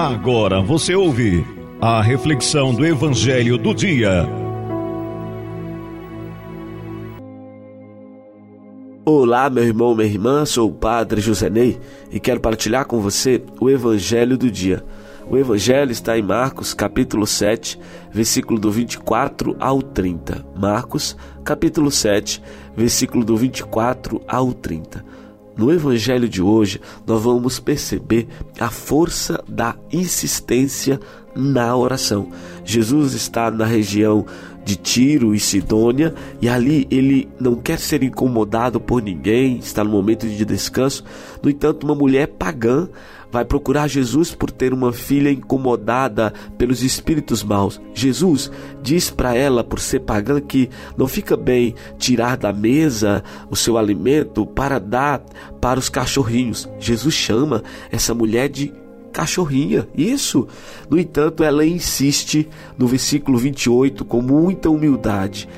Agora você ouve a reflexão do Evangelho do Dia. Olá, meu irmão, minha irmã, sou o Padre José Ney e quero partilhar com você o Evangelho do Dia. O Evangelho está em Marcos, capítulo 7, versículo do 24 ao 30. Marcos, capítulo 7, versículo do 24 ao 30. No evangelho de hoje, nós vamos perceber a força da insistência na oração. Jesus está na região de Tiro e Sidônia e ali ele não quer ser incomodado por ninguém, está no momento de descanso. No entanto, uma mulher pagã vai procurar Jesus por ter uma filha incomodada pelos espíritos maus. Jesus diz para ela, por ser pagã, que não fica bem tirar da mesa o seu alimento para dar para os cachorrinhos. Jesus chama essa mulher de cachorrinha. Isso. No entanto, ela insiste no versículo 28 com muita humildade.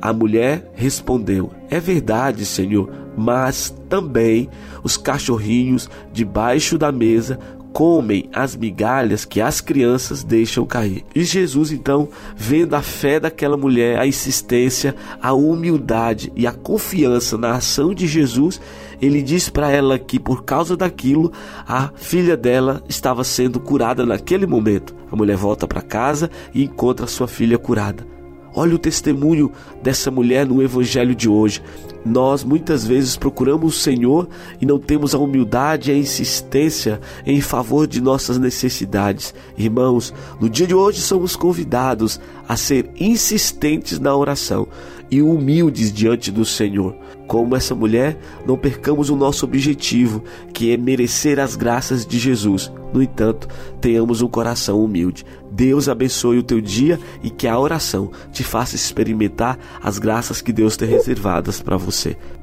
A mulher respondeu: É verdade, Senhor, mas também os cachorrinhos debaixo da mesa comem as migalhas que as crianças deixam cair. E Jesus, então, vendo a fé daquela mulher, a insistência, a humildade e a confiança na ação de Jesus, ele diz para ela que por causa daquilo, a filha dela estava sendo curada naquele momento. A mulher volta para casa e encontra sua filha curada. Olha o testemunho dessa mulher no evangelho de hoje. Nós muitas vezes procuramos o Senhor e não temos a humildade e a insistência em favor de nossas necessidades. Irmãos, no dia de hoje somos convidados a ser insistentes na oração e humildes diante do Senhor. Como essa mulher, não percamos o nosso objetivo, que é merecer as graças de Jesus. No entanto, tenhamos um coração humilde. Deus abençoe o teu dia e que a oração te faça experimentar as graças que Deus tem reservadas para você.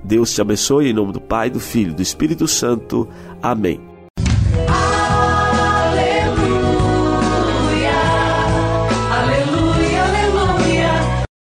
Deus te abençoe em nome do Pai, do Filho e do Espírito Santo. Amém.